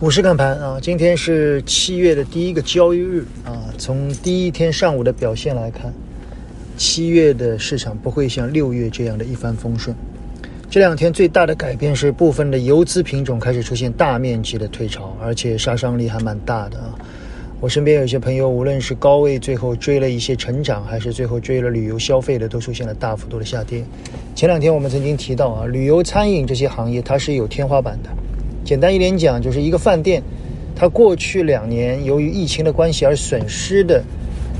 股市看盘啊，今天是七月的第一个交易日啊。从第一天上午的表现来看，七月的市场不会像六月这样的一帆风顺。这两天最大的改变是，部分的游资品种开始出现大面积的退潮，而且杀伤力还蛮大的啊。我身边有些朋友，无论是高位最后追了一些成长，还是最后追了旅游消费的，都出现了大幅度的下跌。前两天我们曾经提到啊，旅游、餐饮这些行业它是有天花板的。简单一点讲，就是一个饭店，它过去两年由于疫情的关系而损失的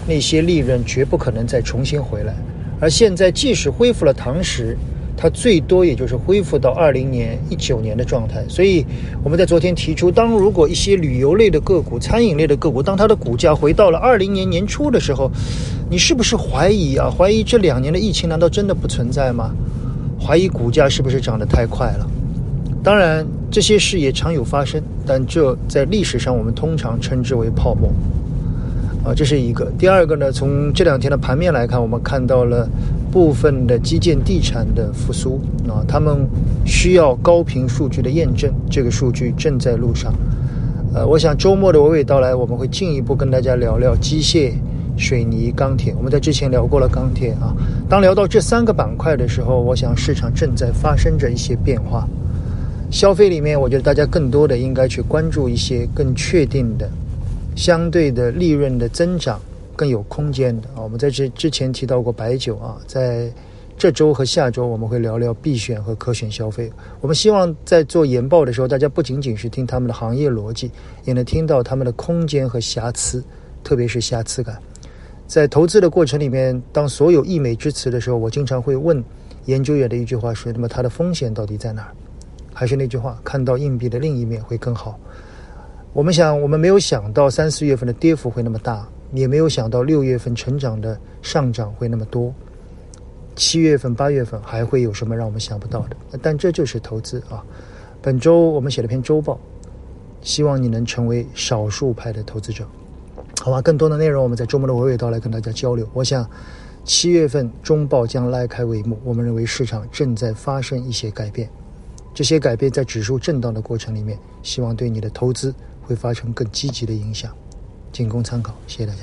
那些利润，绝不可能再重新回来。而现在，即使恢复了堂食，它最多也就是恢复到二零年、一九年的状态。所以，我们在昨天提出，当如果一些旅游类的个股、餐饮类的个股，当它的股价回到了二零年年初的时候，你是不是怀疑啊？怀疑这两年的疫情难道真的不存在吗？怀疑股价是不是涨得太快了？当然，这些事也常有发生，但这在历史上我们通常称之为泡沫。啊，这是一个。第二个呢，从这两天的盘面来看，我们看到了部分的基建地产的复苏啊，他们需要高频数据的验证，这个数据正在路上。呃，我想周末的娓娓道来，我们会进一步跟大家聊聊机械、水泥、钢铁。我们在之前聊过了钢铁啊，当聊到这三个板块的时候，我想市场正在发生着一些变化。消费里面，我觉得大家更多的应该去关注一些更确定的、相对的利润的增长更有空间的。我们在这之前提到过白酒啊，在这周和下周我们会聊聊必选和可选消费。我们希望在做研报的时候，大家不仅仅是听他们的行业逻辑，也能听到他们的空间和瑕疵，特别是瑕疵感。在投资的过程里面，当所有溢美之词的时候，我经常会问研究员的一句话是：那么它的风险到底在哪儿？还是那句话，看到硬币的另一面会更好。我们想，我们没有想到三四月份的跌幅会那么大，也没有想到六月份成长的上涨会那么多。七月份、八月份还会有什么让我们想不到的？但这就是投资啊！本周我们写了篇周报，希望你能成为少数派的投资者，好吧？更多的内容我们在周末的娓娓道来跟大家交流。我想，七月份中报将拉开帷幕，我们认为市场正在发生一些改变。这些改变在指数震荡的过程里面，希望对你的投资会发生更积极的影响，仅供参考。谢谢大家。